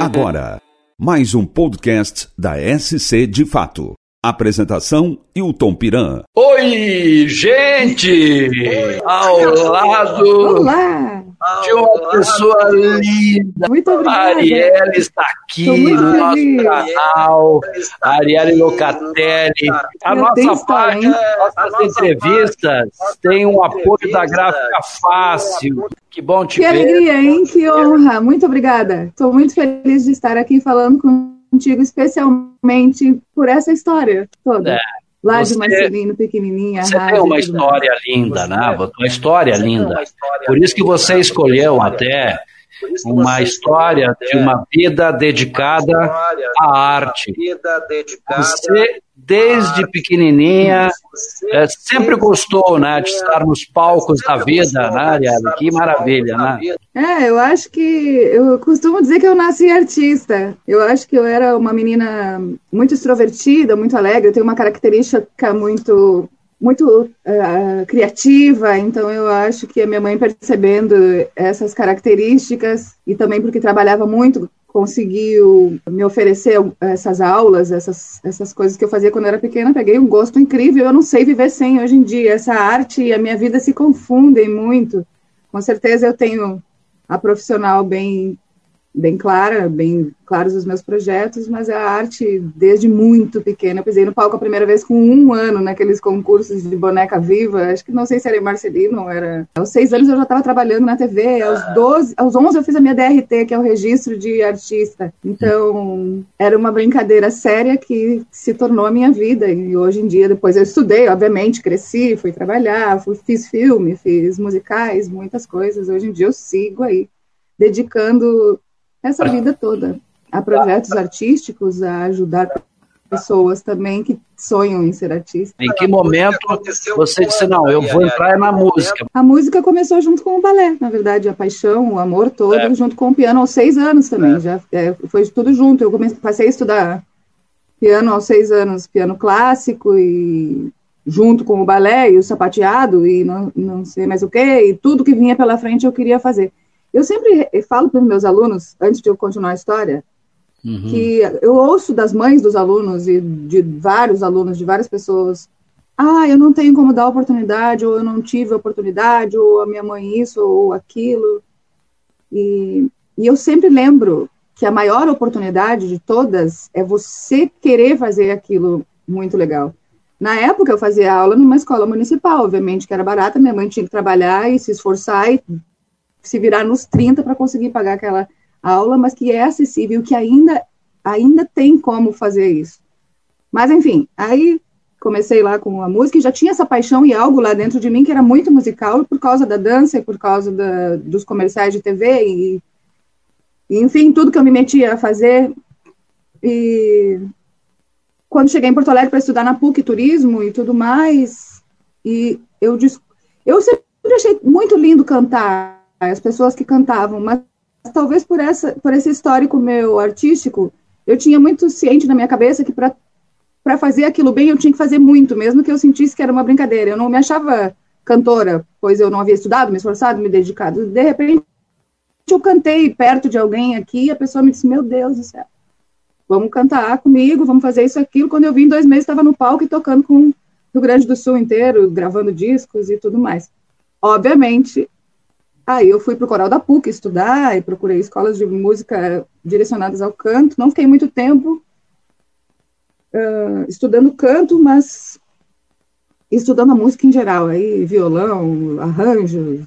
Agora, mais um podcast da SC de Fato. Apresentação: Hilton Piran. Oi, gente! Ao lado Olá. De uma pessoa linda. Muito obrigada. A Arielle está aqui no nosso feliz. canal. A Arielle Locatelli. A Meu nossa página, nossas entrevistas tem um apoio da Gráfica Fácil. Que bom te Que ver. alegria, hein? Que honra. Muito obrigada. Estou muito feliz de estar aqui falando contigo, especialmente por essa história toda. É, Lá você- de Marcelino, pequenininha. Você rádio tem uma tudo mais. história linda, né? Uma história linda. Por isso que você escolheu até uma história de uma vida dedicada à arte. Você, desde pequenininha, é, sempre gostou, né, de estar nos palcos da vida, né, Arielle? Que maravilha, né? É, eu acho que. Eu costumo dizer que eu nasci artista. Eu acho que eu era uma menina muito extrovertida, muito alegre. Eu tenho uma característica muito. Muito eh, criativa, então eu acho que a minha mãe percebendo essas características e também porque trabalhava muito conseguiu me oferecer essas aulas, essas, essas coisas que eu fazia quando era pequena, peguei um gosto incrível, eu não sei viver sem hoje em dia, essa arte e a minha vida se confundem muito, com certeza eu tenho a profissional bem bem clara, bem claros os meus projetos, mas a arte desde muito pequena. Eu pisei no palco a primeira vez com um ano naqueles concursos de boneca viva. Acho que não sei se era em Marcelino, era. Aos seis anos eu já estava trabalhando na TV. Aos 12, aos 11 eu fiz a minha DRT, que é o registro de artista. Então era uma brincadeira séria que se tornou a minha vida. E hoje em dia, depois eu estudei, obviamente, cresci, fui trabalhar, fui, fiz filme, fiz musicais, muitas coisas. Hoje em dia eu sigo aí dedicando essa vida toda a projetos artísticos, a ajudar pessoas também que sonham em ser artista. Em que momento você disse, não, eu vou entrar na música? A música começou junto com o balé, na verdade, a paixão, o amor todo, É. junto com o piano aos seis anos também. Já é, foi tudo junto. Eu comecei, passei a estudar piano aos seis anos, piano clássico e junto com o balé e o sapateado e não, não sei mais o que, e tudo que vinha pela frente eu queria fazer. Eu sempre falo para os meus alunos, antes de eu continuar a história, Uhum. que eu ouço das mães dos alunos e de vários alunos, de várias pessoas, ah, eu não tenho como dar oportunidade, ou eu não tive oportunidade, ou a minha mãe isso, ou aquilo. E, e eu sempre lembro que a maior oportunidade de todas é você querer fazer aquilo muito legal. Na época eu fazia aula numa escola municipal, obviamente que era barata, minha mãe tinha que trabalhar e se esforçar e se virar nos 30 para conseguir pagar aquela aula, mas que é acessível, que ainda, ainda tem como fazer isso. Mas, enfim, aí comecei lá com a música e já tinha essa paixão e algo lá dentro de mim que era muito musical por causa da dança e por causa da, dos comerciais de TV e, e, enfim, tudo que eu me metia a fazer. E quando cheguei em Porto Alegre para estudar na PUC Turismo e tudo mais, e eu, eu sempre achei muito lindo cantar, as pessoas que cantavam, mas talvez por, essa, por esse histórico meu artístico, eu tinha muito ciente na minha cabeça que para fazer aquilo bem eu tinha que fazer muito, mesmo que eu sentisse que era uma brincadeira. Eu não me achava cantora, pois eu não havia estudado, me esforçado, me dedicado. De repente, eu cantei perto de alguém aqui e a pessoa me disse: Meu Deus do céu, vamos cantar comigo, vamos fazer isso, aquilo. Quando eu vim, dois meses, estava no palco e tocando com o Rio Grande do Sul inteiro, gravando discos e tudo mais. Obviamente, Aí eu fui para o coral da PUC estudar e procurei escolas de música direcionadas ao canto. Não fiquei muito tempo uh, estudando canto, mas estudando a música em geral, aí violão, arranjos.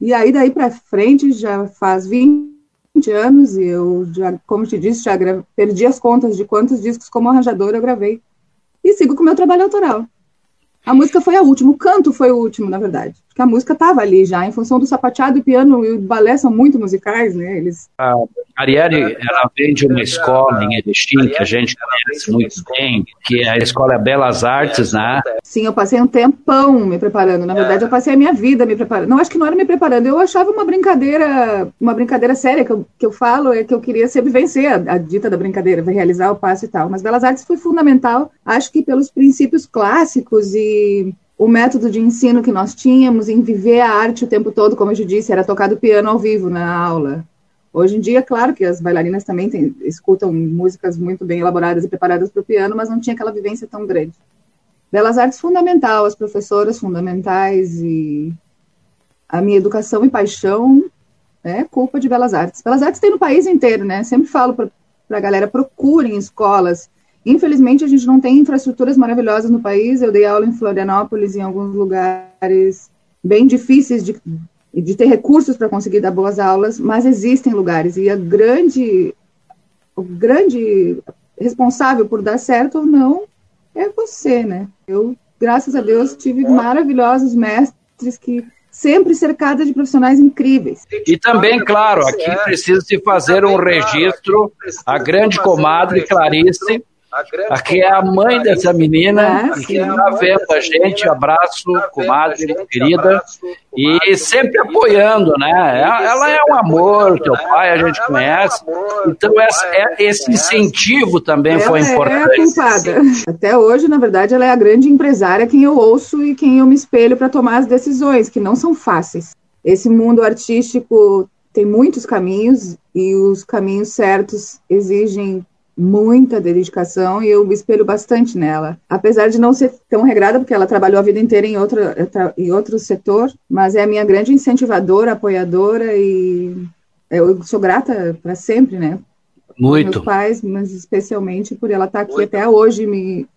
E aí daí para frente já faz 20 anos e eu já, como te disse, já perdi as contas de quantos discos como arranjadora eu gravei. E sigo com o meu trabalho autoral. A música foi a última, o canto foi o último, na verdade. Porque a música estava ali já, em função do sapateado, o piano e o balé são muito musicais, né? Eles... A Arielle, ela vem de uma escola em Erechim, que a gente conhece muito bem, que é a Escola Belas Artes, né? Sim, eu passei um tempão me preparando. Na verdade, eu passei a minha vida me preparando. Não, acho que não era me preparando. Eu achava uma brincadeira, uma brincadeira séria que eu, que eu falo, é que eu queria sempre vencer a, a dita da brincadeira, realizar o passo e tal. Mas Belas Artes foi fundamental, acho que pelos princípios clássicos e o método de ensino que nós tínhamos em viver a arte o tempo todo, como eu já disse, era tocado piano ao vivo na aula. Hoje em dia, claro que as bailarinas também tem, escutam músicas muito bem elaboradas e preparadas para o piano, mas não tinha aquela vivência tão grande. Belas Artes fundamental, as professoras fundamentais e a minha educação e paixão é culpa de Belas Artes. Belas Artes tem no país inteiro, né? Sempre falo para a galera, procurem escolas. Infelizmente, a gente não tem infraestruturas maravilhosas no país. Eu dei aula em Florianópolis, em alguns lugares bem difíceis de, de ter recursos para conseguir dar boas aulas, mas existem lugares. E a grande, o grande responsável por dar certo ou não é você, né? Eu, graças a Deus, tive maravilhosos mestres que sempre cercada de profissionais incríveis. E também, claro, aqui precisa se fazer um registro, a grande comadre Clarice, Aqui é a mãe dessa menina é, que está vendo a gente. Abraço, comadre querida. E sempre apoiando, né? Ela é um amor, teu pai a gente conhece. Então, é, esse incentivo também foi importante. É. Até hoje, na verdade, ela é a grande empresária quem eu ouço e quem eu me espelho para tomar as decisões, que não são fáceis. Esse mundo artístico tem muitos caminhos e os caminhos certos exigem muita dedicação e eu me espelho bastante nela. Apesar de não ser tão regrada, porque ela trabalhou a vida inteira em outro, em outro setor, mas é a minha grande incentivadora, apoiadora e eu sou grata para sempre, né? Muito. Meus pais, mas especialmente por ela estar tá aqui Muito. até hoje me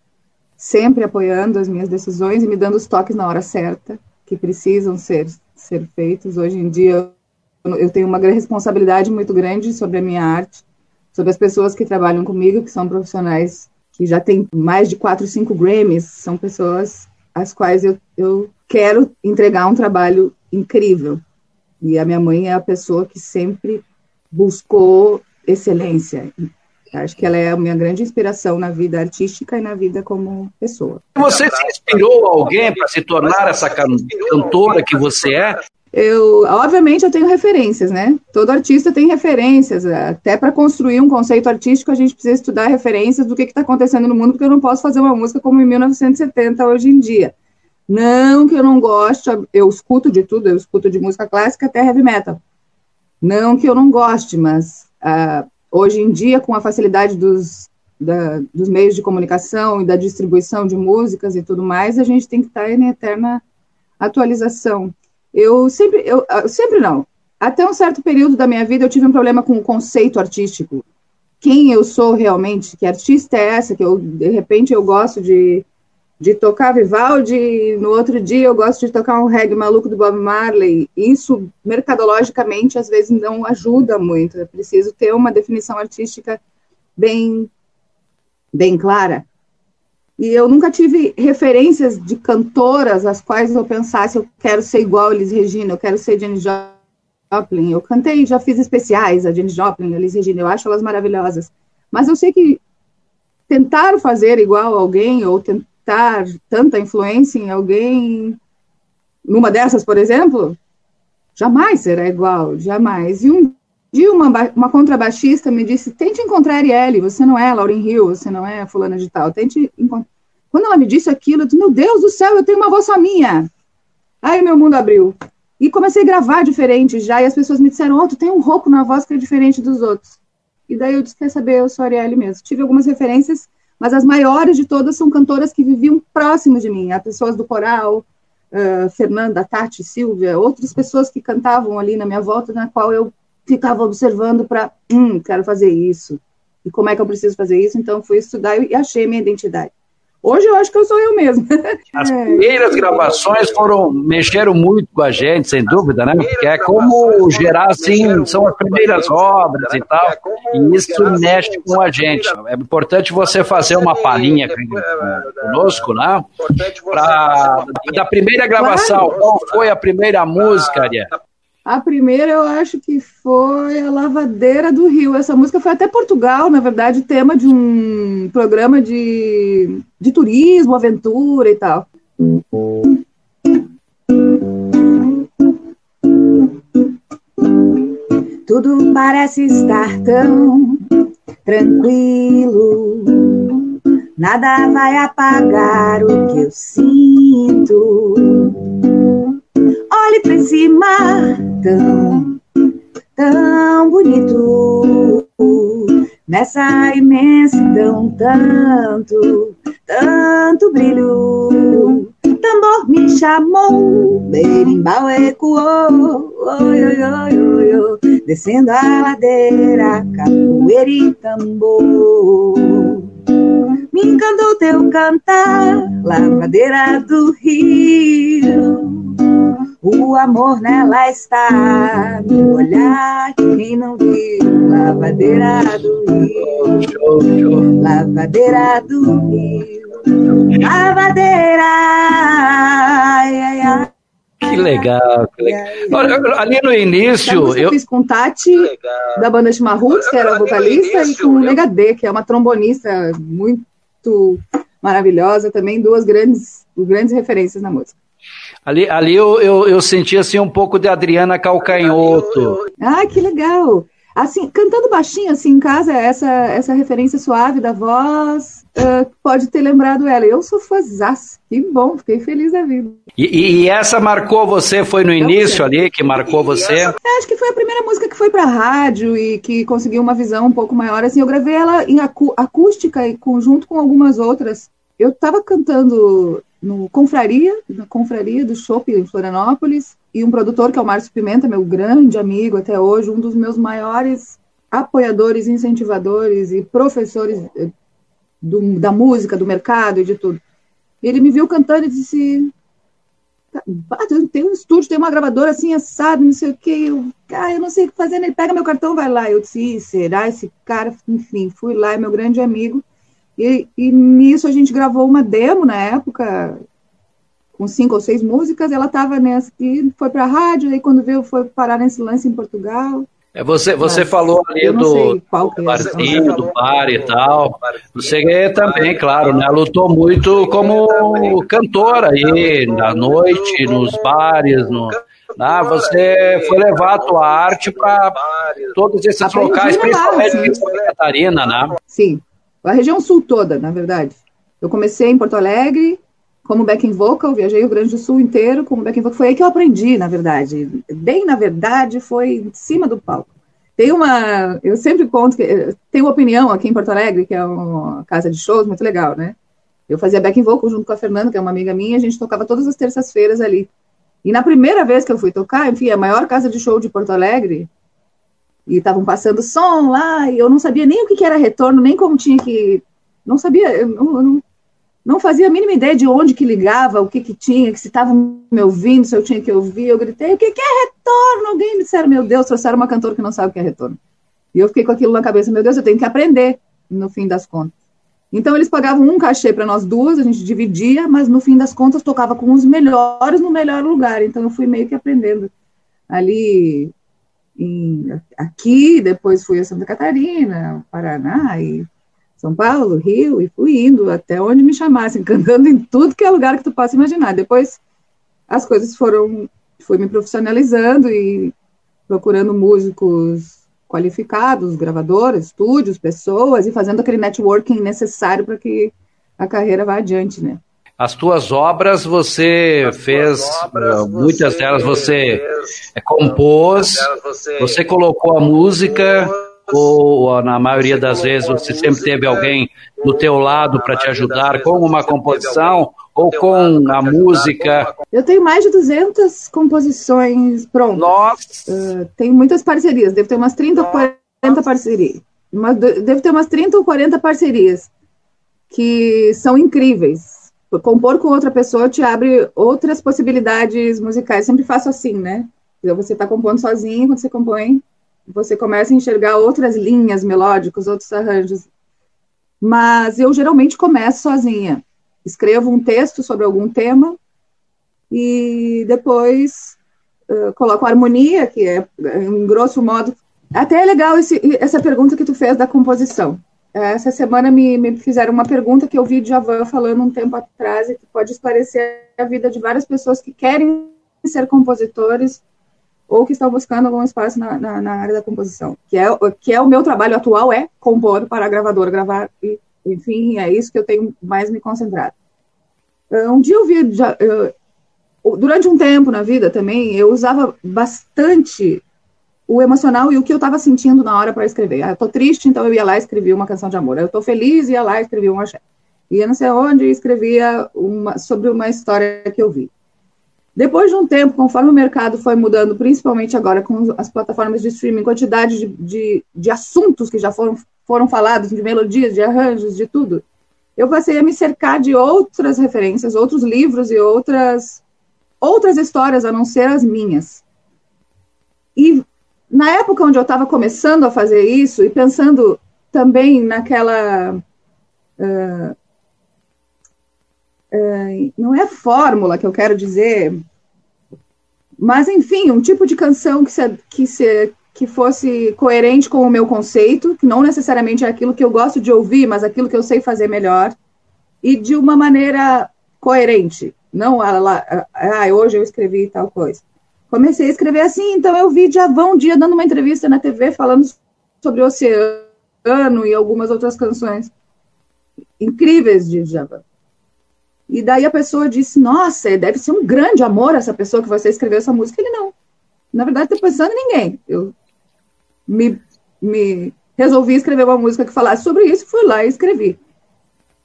sempre apoiando as minhas decisões e me dando os toques na hora certa que precisam ser ser feitos. Hoje em dia eu tenho uma responsabilidade muito grande sobre a minha arte sobre as pessoas que trabalham comigo, que são profissionais que já têm mais de quatro, cinco Grammys, são pessoas às quais eu, eu quero entregar um trabalho incrível. E a minha mãe é a pessoa que sempre buscou excelência. Acho que ela é a minha grande inspiração na vida artística e na vida como pessoa. Você se inspirou alguém para se tornar essa cantora que você é? Eu, obviamente, eu tenho referências, né? Todo artista tem referências. Até para construir um conceito artístico, a gente precisa estudar referências do que está acontecendo no mundo, porque eu não posso fazer uma música como em 1970 hoje em dia. Não que eu não goste, eu escuto de tudo, eu escuto de música clássica até heavy metal. Não que eu não goste, mas uh, hoje em dia, com a facilidade dos, da, dos meios de comunicação e da distribuição de músicas e tudo mais, a gente tem que estar tá em eterna atualização. Eu sempre, eu ah, sempre não. Até um certo período da minha vida eu tive um problema com o conceito artístico. Quem eu sou realmente? Que artista é essa? Que eu de repente eu gosto de, de tocar Vivaldi, no outro dia eu gosto de tocar um reggae maluco do Bob Marley. Isso mercadologicamente às vezes não ajuda muito. É preciso ter uma definição artística bem bem clara. E eu nunca tive referências de cantoras às quais eu pensasse, eu quero ser igual a Elis Regina, eu quero ser Jenny Joplin. Eu cantei, já fiz especiais, a Jenny Joplin, a Elis Regina, eu acho elas maravilhosas. Mas eu sei que tentar fazer igual alguém, ou tentar tanta influência em alguém, numa dessas, por exemplo, jamais será igual, jamais. E um dia uma, uma contrabaixista me disse, tente encontrar Arielle, você não é Lauren Hill, você não é fulana de tal, tente encontrar quando ela me disse aquilo, eu disse, meu Deus do céu, eu tenho uma voz só minha. Aí meu mundo abriu. E comecei a gravar diferente já, e as pessoas me disseram, oh, tu tem um rouco na voz que é diferente dos outros. E daí eu disse, quer saber, eu sou Arielle mesmo. Tive algumas referências, mas as maiores de todas são cantoras que viviam próximo de mim, as pessoas do coral, uh, Fernanda, Tati, Silvia, outras pessoas que cantavam ali na minha volta, na qual eu ficava observando para, hum, quero fazer isso. E como é que eu preciso fazer isso? Então fui estudar e achei minha identidade. Hoje eu acho que eu sou eu mesmo. As primeiras gravações foram mexeram muito com a gente, sem dúvida, né? Porque é como gerar assim, são as primeiras obras e tal, e isso mexe com a gente. É importante você fazer uma palhinha conosco, né? Pra, da primeira gravação, qual foi a primeira música, Ariel? A primeira eu acho que foi a Lavadeira do Rio. Essa música foi até Portugal, na verdade, tema de um programa de, de turismo, aventura e tal. Tudo parece estar tão tranquilo. Nada vai apagar o que eu sinto olhe para cima, tão tão bonito nessa imensidão, tanto, tanto brilho. Tambor me chamou, berimbau ecoou, oi, oi, oi, oi, oi, descendo a ladeira, capoeira e tambor. Me encantou teu cantar, lavadeira do rio o amor nela está no olhar de quem não viu. Lavadeira do rio, lavadeira do rio, lavadeira. Ai, ai, ai. Que legal, que legal. Ali no início. Eu fiz com Tati, da banda Chimarruts, que era vocalista, e com o Negadê, que é uma trombonista muito maravilhosa, também duas grandes, grandes referências na música. Ali, ali eu, eu, eu senti assim um pouco de Adriana Calcanhoto. Ah, que legal! Assim, cantando baixinho assim em casa, essa, essa referência suave da voz uh, pode ter lembrado ela. Eu sou fãzaça, que bom, fiquei feliz da vida. E, e essa marcou você, foi no início ali que marcou você? É, acho que foi a primeira música que foi pra rádio e que conseguiu uma visão um pouco maior. Assim, eu gravei ela em acú acústica e conjunto com algumas outras. Eu estava cantando no Confraria, na Confraria do Chopp em Florianópolis, e um produtor que é o Márcio Pimenta, meu grande amigo até hoje, um dos meus maiores apoiadores, incentivadores e professores eh, do, da música, do mercado e de tudo. Ele me viu cantando e disse: tá, tem um estúdio, tem uma gravadora assim, assado, não sei o que. Eu, ah, eu não sei o que fazer. Ele pega meu cartão, vai lá. Eu disse: será esse cara? Enfim, fui lá, é meu grande amigo. E, e nisso a gente gravou uma demo na época, com cinco ou seis músicas. Ela estava nessa e foi para a rádio, e quando veio foi parar nesse lance em Portugal. É, você você Mas, falou ali do, do barzinho, do bar e tal. Você também, claro, né, lutou muito como cantora aí, na noite, nos bares, no, ah, você foi levar a tua arte para todos esses locais, principalmente em Santa Catarina, né? Sim, a região sul toda, na verdade. Eu comecei em Porto Alegre como backing vocal, viajei o Grande do Sul inteiro como backing vocal. Foi aí que eu aprendi, na verdade. Bem, na verdade, foi em cima do palco. Tem uma, eu sempre conto que tem uma opinião aqui em Porto Alegre, que é uma casa de shows muito legal, né? Eu fazia backing vocal junto com a Fernanda, que é uma amiga minha, a gente tocava todas as terças-feiras ali. E na primeira vez que eu fui tocar, enfim, a maior casa de show de Porto Alegre, e estavam passando som lá, e eu não sabia nem o que, era retorno, nem como tinha que. Não sabia, eu não, não, não, fazia a mínima ideia de onde que ligava, o que que tinha, que se estavam me ouvindo, se eu tinha que ouvir. Eu gritei: o que, que é retorno? Alguém me disseram: meu Deus, trouxeram uma cantora que não sabe o que é retorno. E eu fiquei com aquilo na cabeça: meu Deus, eu tenho que aprender, no fim das contas. Então eles pagavam um cachê para nós duas, a gente dividia, mas no fim das contas tocava com os melhores no melhor lugar. Então eu fui meio que aprendendo ali em, aqui, depois fui a Santa Catarina, Paraná e São Paulo, Rio, e fui indo até onde me chamassem, cantando em tudo que é lugar que tu possa imaginar. Depois as coisas foram, fui me profissionalizando e procurando músicos qualificados, gravadoras, estúdios, pessoas, e fazendo aquele networking necessário para que a carreira vá adiante, né? As tuas obras você As fez, obras, muitas você delas você fez, compôs, você, você colocou a música, ou na maioria das vezes você sempre teve alguém do teu lado para te ajudar com uma composição ou com a música? Eu tenho mais de 200 composições prontas. Nossa! Uh, tenho muitas parcerias, devo ter umas 30 ou 40 parcerias. Uma, devo ter umas 30 ou 40 parcerias que são incríveis compor com outra pessoa te abre outras possibilidades musicais. Sempre faço assim, né? Você está compondo sozinho, quando você compõe, você começa a enxergar outras linhas melódicas, outros arranjos. Mas eu geralmente começo sozinha. Escrevo um texto sobre algum tema e depois uh, coloco a harmonia, que é, em grosso modo. Até é legal esse, essa pergunta que tu fez da composição. Essa semana me, me fizeram uma pergunta que eu vi de Javan falando um tempo atrás e que pode esclarecer a vida de várias pessoas que querem ser compositores ou que estão buscando algum espaço na, na, na, área da composição, que é, que é o meu trabalho atual, é compor para a gravadora, gravar, e, enfim, é isso que eu tenho mais me concentrado. Um dia eu vi, já, eu, durante um tempo na vida também, eu usava bastante o emocional e o que eu estava sentindo na hora para escrever. Ah, eu tô triste, então eu ia lá e escrevia uma canção de amor. Eu tô feliz, ia lá e escrevia um axé. Ia não sei onde e escrevia uma, sobre uma história que eu vi. Depois de um tempo, conforme o mercado foi mudando, principalmente agora com as plataformas de streaming, quantidade de, de, de assuntos que já foram, foram falados, de melodias, de arranjos, de tudo, eu passei a me cercar de outras referências, outros livros e outras, outras histórias a não ser as minhas. E na época onde eu estava começando a fazer isso e pensando também naquela. Uh, uh, não é fórmula que eu quero dizer, mas enfim, um tipo de canção que, se, que, se, que fosse coerente com o meu conceito, que não necessariamente é aquilo que eu gosto de ouvir, mas aquilo que eu sei fazer melhor, e de uma maneira coerente. Não, ah, ah, hoje eu escrevi tal coisa comecei a escrever assim, então eu vi Djavan um dia dando uma entrevista na TV falando sobre o oceano e algumas outras canções incríveis de Djavan. E daí a pessoa disse, nossa, deve ser um grande amor essa pessoa que você escreveu essa música. Ele não. Na verdade, estou pensando em ninguém. Eu me, me resolvi escrever uma música que falasse sobre isso, fui lá e escrevi.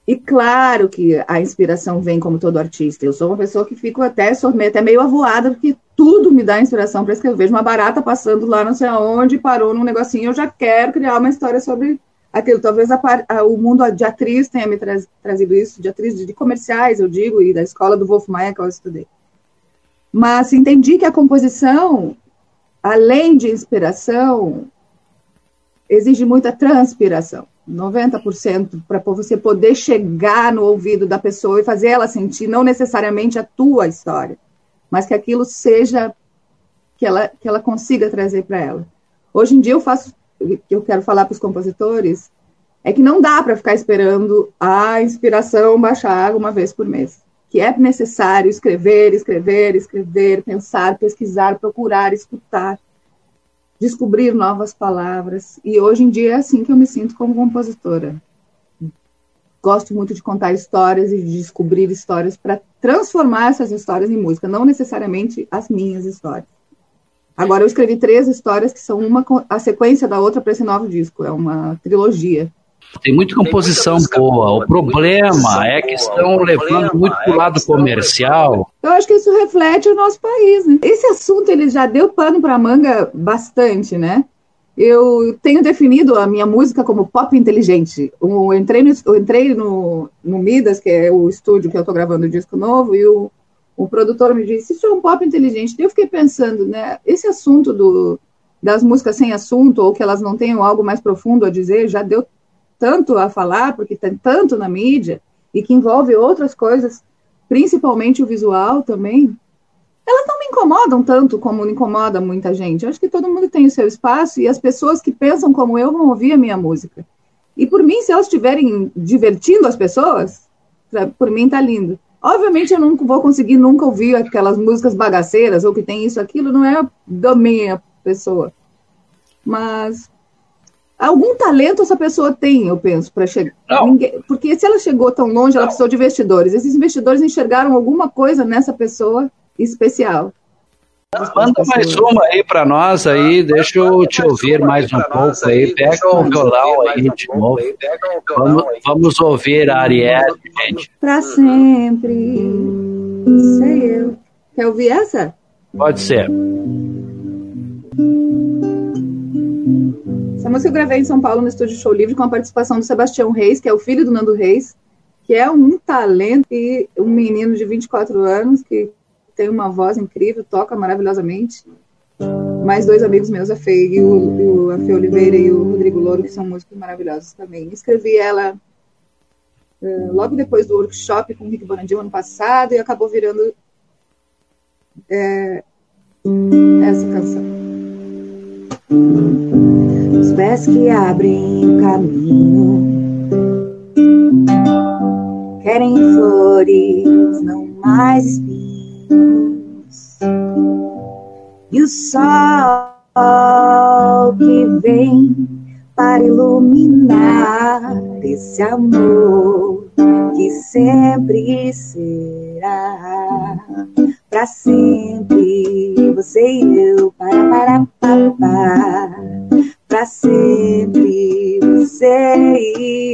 E claro que a inspiração vem como todo artista. Eu sou uma pessoa que fico até, até meio avoada, porque tudo me dá inspiração para escrever. Eu vejo uma barata passando lá não sei aonde, parou num negocinho, eu já quero criar uma história sobre aquilo. Talvez a, a, o mundo de atriz tenha me tra trazido isso, de atriz de, de, comerciais, eu digo, e da escola do Wolf Maia que eu estudei. Mas entendi que a composição, além de inspiração, exige muita transpiração. 90% para você poder chegar no ouvido da pessoa e fazer ela sentir não necessariamente a tua história, mas que aquilo seja que ela que ela consiga trazer para ela. Hoje em dia eu faço eu quero falar para os compositores é que não dá para ficar esperando a inspiração baixar uma vez por mês. Que é necessário escrever, escrever, escrever, pensar, pesquisar, procurar, escutar descobrir novas palavras. E hoje em dia é assim que eu me sinto como compositora. Gosto muito de contar histórias e de descobrir histórias para transformar essas histórias em música, não necessariamente as minhas histórias. Agora eu escrevi três histórias que são uma a sequência da outra para esse novo disco, é uma trilogia. Tem muita composição boa. O problema é que estão levando muito para o lado comercial. Eu acho que isso reflete o nosso país, né? Esse assunto ele já deu pano para manga bastante, né? Eu tenho definido a minha música como pop inteligente. Eu entrei no, eu entrei no, no Midas, que é o estúdio que eu estou gravando o disco novo, e o, o produtor me disse: Isso é um pop inteligente. Eu fiquei pensando, né? Esse assunto do, das músicas sem assunto, ou que elas não tenham algo mais profundo a dizer, já deu tanto a falar, porque tem tanto na mídia, e que envolve outras coisas, principalmente o visual também, elas não me incomodam tanto como incomoda muita gente. Eu acho que todo mundo tem o seu espaço e as pessoas que pensam como eu vão ouvir a minha música. E por mim, se elas estiverem divertindo as pessoas, por mim tá lindo. Obviamente eu não vou conseguir nunca ouvir aquelas músicas bagaceiras ou que tem isso, aquilo, não é da minha pessoa. Mas algum talento essa pessoa tem, eu penso, para chegar. Ninguém, porque se ela chegou tão longe, ela precisou de investidores. Esses investidores enxergaram alguma coisa nessa pessoa especial. Manda mais uma aí para nós aí, deixa eu te ouvir mais um pouco aí, pega o violão aí de novo. Vamos, vamos ouvir a Ariel, gente. Para sempre, sei eu. Quer ouvir essa? Pode ser. Essa música eu gravei em São Paulo no Estúdio Show Livre com a participação do Sebastião Reis, que é o filho do Nando Reis, que é um talento e um menino de 24 anos que tem uma voz incrível, toca maravilhosamente. Mais dois amigos meus, a Fê, e o, a Fê Oliveira e o Rodrigo Louro, que são músicos maravilhosos também. Escrevi ela uh, logo depois do workshop com o Rick Bonadil ano passado e acabou virando é, essa canção os pés que abrem o caminho. Querem flores, não mais espinhos. E o sol que vem para iluminar esse amor que sempre será para sempre você e eu, para, para, para, para, pra sempre, você e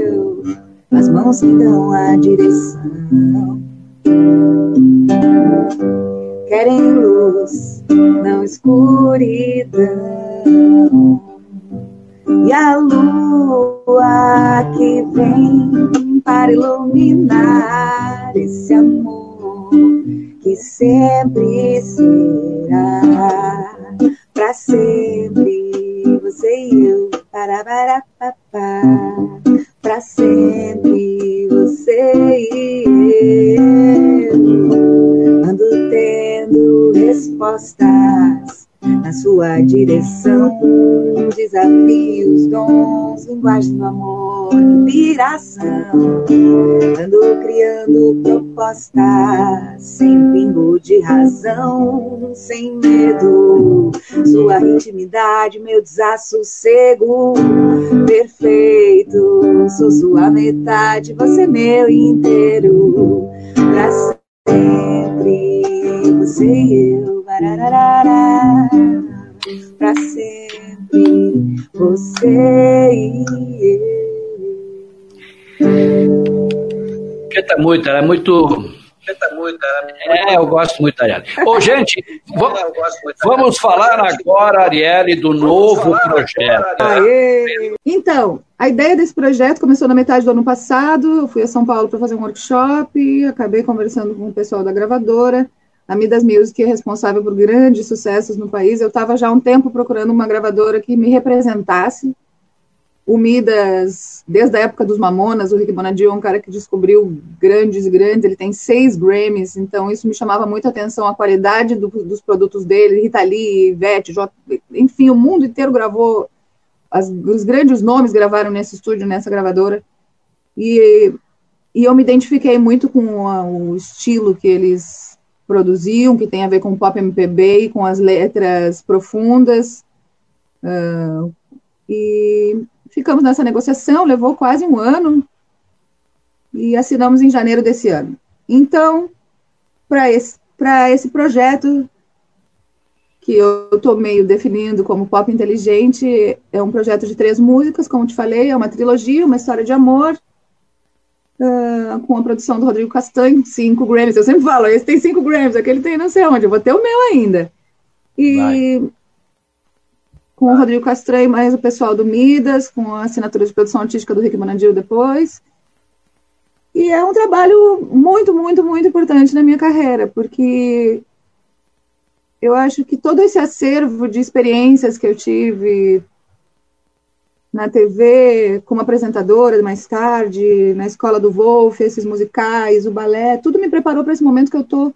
eu, as mãos que dão a direção. Querem luz, não escuridão. E a lua que vem para iluminar esse amor que sempre será para sempre. Você e eu para para para sempre você e eu ando tendo respostas na sua direção. Desafios, dons, linguagem do amor, inspiração. Ando criando propostas sem pingo de razão, sem medo. Sua intimidade, meu desassossego. Perfeito, sou sua metade, você meu inteiro. Pra sempre, você e para sempre você e eu. Canta muito, ela é muito. Canta muito, ela é, é, eu gosto muito da Arielle. Ô, gente, vamos, vamos falar agora, Arielle, do novo projeto. Aê. Então, a ideia desse projeto começou na metade do ano passado. Eu fui a São Paulo para fazer um workshop, acabei conversando com o pessoal da gravadora. A Midas Music é responsável por grandes sucessos no país. Eu estava já há um tempo procurando uma gravadora que me representasse. O Midas, desde a época dos Mamonas, o Rick Bonadio é um cara que descobriu grandes grandes. Ele tem seis Grammys, então isso me chamava muita atenção, a qualidade do, dos produtos dele. Rita Lee, Ivete, J... enfim, o mundo inteiro gravou. As, os grandes nomes gravaram nesse estúdio, nessa gravadora. E, e eu me identifiquei muito com a, o estilo que eles produziam, que tem a ver com pop MPB e com as letras profundas. Uh, e ficamos nessa negociação, levou quase um ano e assinamos em janeiro desse ano. Então, para esse, esse projeto, que eu estou meio definindo como pop inteligente, é um projeto de três músicas, como te falei, é uma trilogia, uma história de amor, Uh, com a produção do Rodrigo Castanho, cinco Grammys. Eu sempre falo, esse tem cinco Grammys, aquele tem não sei onde, eu vou ter o meu ainda. E Vai. com o Rodrigo Castanho, mais o pessoal do Midas, com a assinatura de produção artística do Rick Manandil depois. E é um trabalho muito, muito, muito importante na minha carreira, porque eu acho que todo esse acervo de experiências que eu tive, na TV como apresentadora mais tarde, na escola do Wolf, esses musicais, o balé, tudo me preparou para esse momento que eu estou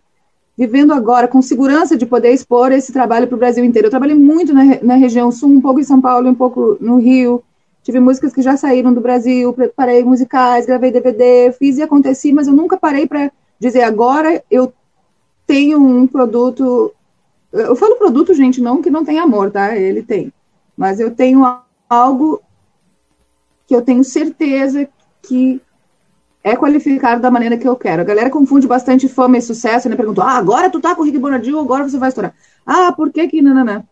vivendo agora, com segurança de poder expor esse trabalho para o Brasil inteiro. Eu trabalhei muito na, na região sul, um pouco em São Paulo, um pouco no Rio. Tive músicas que já saíram do Brasil, preparei musicais, gravei DVD, fiz e aconteci, mas eu nunca parei para dizer agora eu tenho um produto. Eu falo produto, gente, não que não tem amor, tá? Ele tem. Mas eu tenho algo que eu tenho certeza que é qualificado da maneira que eu quero. A galera confunde bastante fama e sucesso, né? Perguntou, ah, agora tu tá com o Rick Bonadio, agora você vai estourar. Ah, por que que nananã?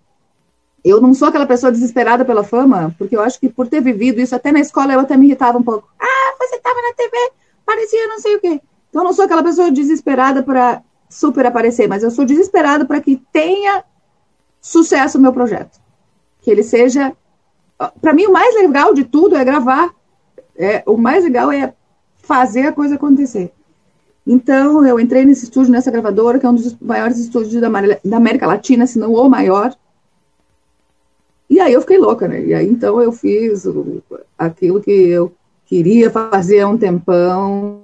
Eu não sou aquela pessoa desesperada pela fama, porque eu acho que por ter vivido isso, até na escola eu até me irritava um pouco. Ah, você tava na TV, parecia não sei o quê. Então eu não sou aquela pessoa desesperada para super aparecer, mas eu sou desesperada para que tenha sucesso o meu projeto. Que ele seja para mim, o mais legal de tudo é gravar. É, o mais legal é fazer a coisa acontecer. Então, eu entrei nesse estúdio, nessa gravadora, que é um dos maiores estúdios da, da América Latina, se não o maior. E aí eu fiquei louca, né? E aí então eu fiz o, aquilo que eu queria fazer há um tempão,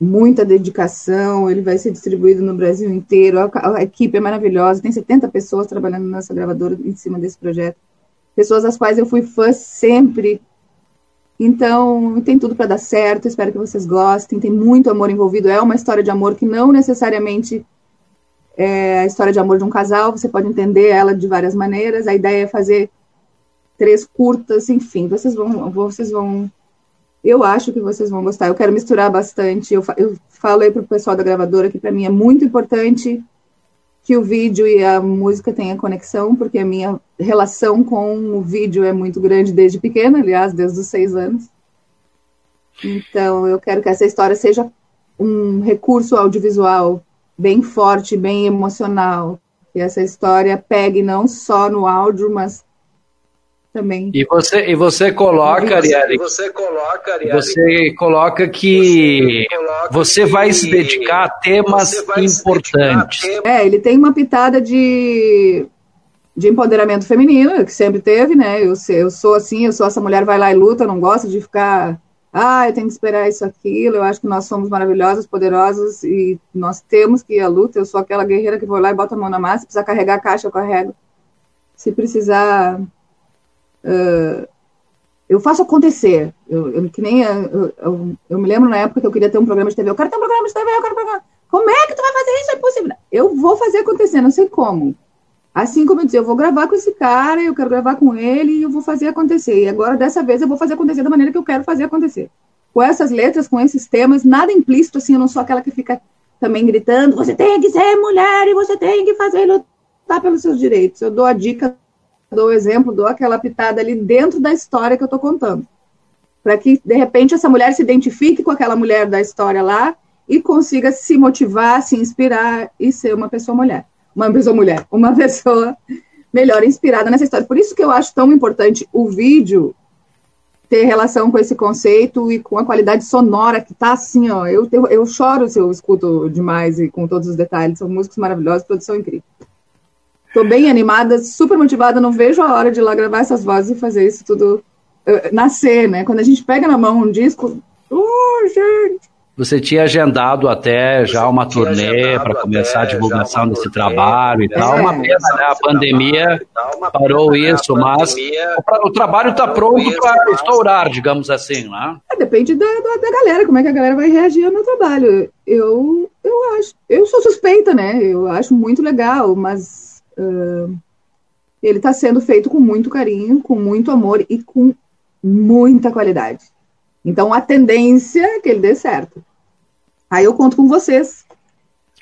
muita dedicação, ele vai ser distribuído no Brasil inteiro, a, a equipe é maravilhosa, tem 70 pessoas trabalhando nessa gravadora em cima desse projeto pessoas às quais eu fui fã sempre. Então, tem tudo para dar certo, espero que vocês gostem. Tem muito amor envolvido. É uma história de amor que não necessariamente é a história de amor de um casal, você pode entender ela de várias maneiras. A ideia é fazer três curtas, enfim, vocês vão, vocês vão. Eu acho que vocês vão gostar. Eu quero misturar bastante. Eu, eu falei para o pessoal da gravadora que para mim é muito importante que o vídeo e a música tenham conexão, porque a minha relação com o vídeo é muito grande desde pequena, aliás, desde os seis anos. Então, eu quero que essa história seja um recurso audiovisual bem forte, bem emocional, que essa história pegue não só no áudio, mas também. E você, e você coloca, Ariane, você coloca, Ariane, você coloca que você, coloca você vai que se dedicar a temas importantes. A É, ele tem uma pitada de de empoderamento feminino, que sempre teve, né? Eu, eu sou assim, eu sou essa mulher vai lá e luta, não gosto de ficar ah, eu tenho que esperar isso, aquilo. Eu acho que nós somos maravilhosas, poderosas e nós temos que ir à luta. Eu sou aquela guerreira que vou lá e bota a mão na massa. Se precisar carregar a caixa, eu carrego. Se precisar. Eu faço acontecer. Eu, eu que nem. Eu, eu, eu, me lembro na época que eu queria ter um programa de TV. Eu quero ter um programa de TV, eu quero um programa. Como é que tu vai fazer isso? É impossível. Eu vou fazer acontecer, não sei como. Assim como eu dizia, eu vou gravar com esse cara, eu quero gravar com ele e eu vou fazer acontecer. E agora, dessa vez, eu vou fazer acontecer da maneira que eu quero fazer acontecer. Com essas letras, com esses temas, nada implícito, assim, eu não sou aquela que fica também gritando, você tem que ser mulher e você tem que fazer lutar pelos seus direitos. Eu dou a dica, dou o exemplo, dou aquela pitada ali dentro da história que eu estou contando. Para que, de repente, essa mulher se identifique com aquela mulher da história lá e consiga se motivar, se inspirar e ser uma pessoa mulher uma pessoa mulher, uma pessoa melhor inspirada nessa história. Por isso que eu acho tão importante o vídeo ter relação com esse conceito e com a qualidade sonora que tá assim, ó. Eu, eu, choro se eu escuto demais e com todos os detalhes. São músicos maravilhosos, produção incrível. Tô bem animada, super motivada, não vejo a hora de ir lá gravar essas vozes e fazer isso tudo uh, nascer, né? Quando a gente pega na mão um disco, oh, gente, você tinha agendado até já uma turnê para começar a divulgação desse trabalho e tal. Uma pena, né? A pandemia parou isso, mas o, trabalho está pronto para estourar, digamos assim, né? É, depende da, da, da, galera, como é que a galera vai reagir ao meu trabalho. Eu, eu acho, eu sou suspeita, né? Eu acho muito legal, mas uh, ele está sendo feito com muito carinho, com muito amor e com muita qualidade. Então, a tendência é que ele dê certo. Aí eu conto com vocês.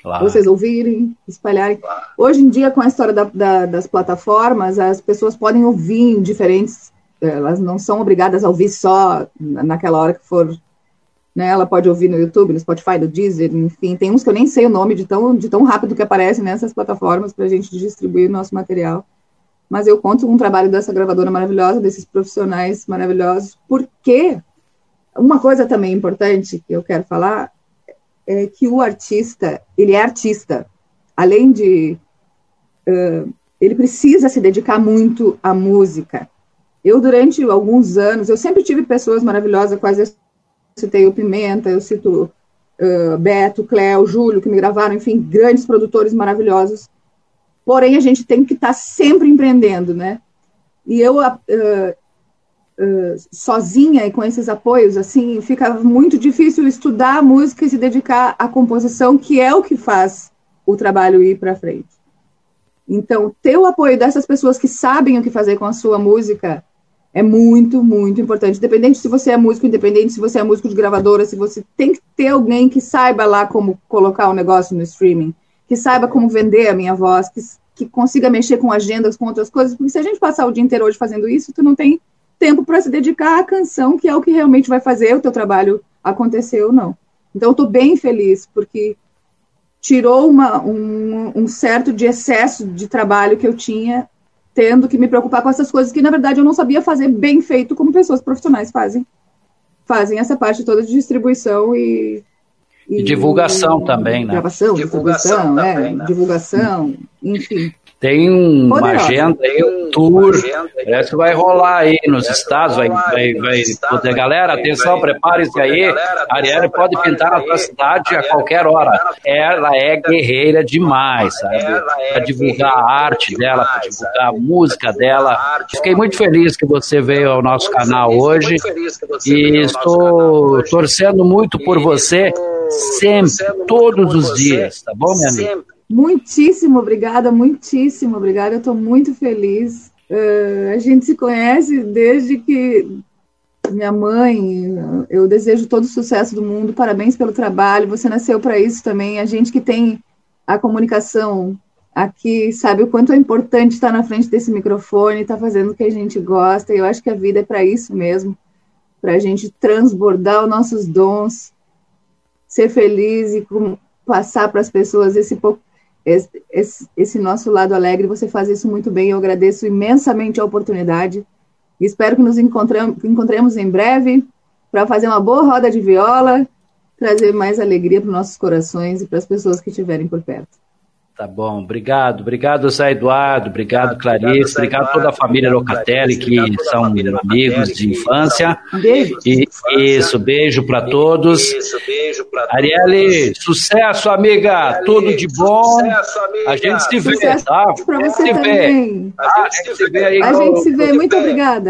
Claro. Vocês ouvirem, espalharem. Claro. Hoje em dia, com a história da, da, das plataformas, as pessoas podem ouvir em diferentes. Elas não são obrigadas a ouvir só naquela hora que for. Né, ela pode ouvir no YouTube, no Spotify, no Deezer, enfim. Tem uns que eu nem sei o nome de tão, de tão rápido que aparecem nessas plataformas para a gente distribuir o nosso material. Mas eu conto com o trabalho dessa gravadora maravilhosa, desses profissionais maravilhosos, porque uma coisa também importante que eu quero falar é que o artista, ele é artista. Além de. Uh, ele precisa se dedicar muito à música. Eu, durante alguns anos, eu sempre tive pessoas maravilhosas, eu citei o Pimenta, eu cito uh, Beto, Cléo, Júlio, que me gravaram, enfim, grandes produtores maravilhosos. Porém, a gente tem que estar tá sempre empreendendo, né? E eu, uh, sozinha e com esses apoios, assim, fica muito difícil estudar música e se dedicar à composição, que é o que faz o trabalho ir para frente. Então, ter o apoio dessas pessoas que sabem o que fazer com a sua música é muito, muito importante. Independente se você é músico, independente se você é músico de gravadora, se você tem que ter alguém que saiba lá como colocar o um negócio no streaming, que saiba como vender a minha voz, que, que consiga mexer com agendas, com outras coisas, porque se a gente passar o dia inteiro hoje fazendo isso, tu não tem tempo para se dedicar à canção, que é o que realmente vai fazer o teu trabalho acontecer ou não. Então, eu estou bem feliz, porque tirou uma, um, um, certo de excesso de trabalho que eu tinha, tendo que me preocupar com essas coisas que, na verdade, eu não sabia fazer bem feito, como pessoas profissionais fazem. Fazem essa parte toda de distribuição e. E, e divulgação e, também, né? Gravação, divulgação, divulgação, é, né? divulgação, enfim. Tem uma Poderosa. agenda aí, um tour. Parece que vai rolar aí nos estados, vai, vai, vai poder. Galera, atenção, prepare-se aí. A Ariane pode pintar na sua cidade a qualquer hora. Ela é guerreira demais, sabe? Para divulgar a arte dela, para divulgar a música dela. Fiquei muito feliz que você veio ao nosso canal hoje e estou torcendo muito por você sempre, todos os dias, tá bom, minha amiga? Muitíssimo obrigada, muitíssimo obrigada. Eu estou muito feliz. Uh, a gente se conhece desde que minha mãe. Eu desejo todo o sucesso do mundo. Parabéns pelo trabalho. Você nasceu para isso também. A gente que tem a comunicação aqui sabe o quanto é importante estar na frente desse microfone, estar fazendo o que a gente gosta. E eu acho que a vida é para isso mesmo, para a gente transbordar os nossos dons, ser feliz e passar para as pessoas esse pouco esse, esse, esse, nosso lado alegre. Você faz isso muito bem. Eu agradeço imensamente a oportunidade. Espero que nos encontremos em breve para fazer uma boa roda de viola, trazer mais alegria para os nossos corações e para as pessoas que estiverem por perto. Tá bom, obrigado. Obrigado, Zé Eduardo. Obrigado, Clarice. Obrigado a toda a família Locatelli, que são amigos de infância. Beijo. E, isso, beijo para todos. Arielle, sucesso, amiga. Tudo de bom. A gente se vê, tá? Para você também. A gente se vê aí. A gente se vê. Muito obrigada.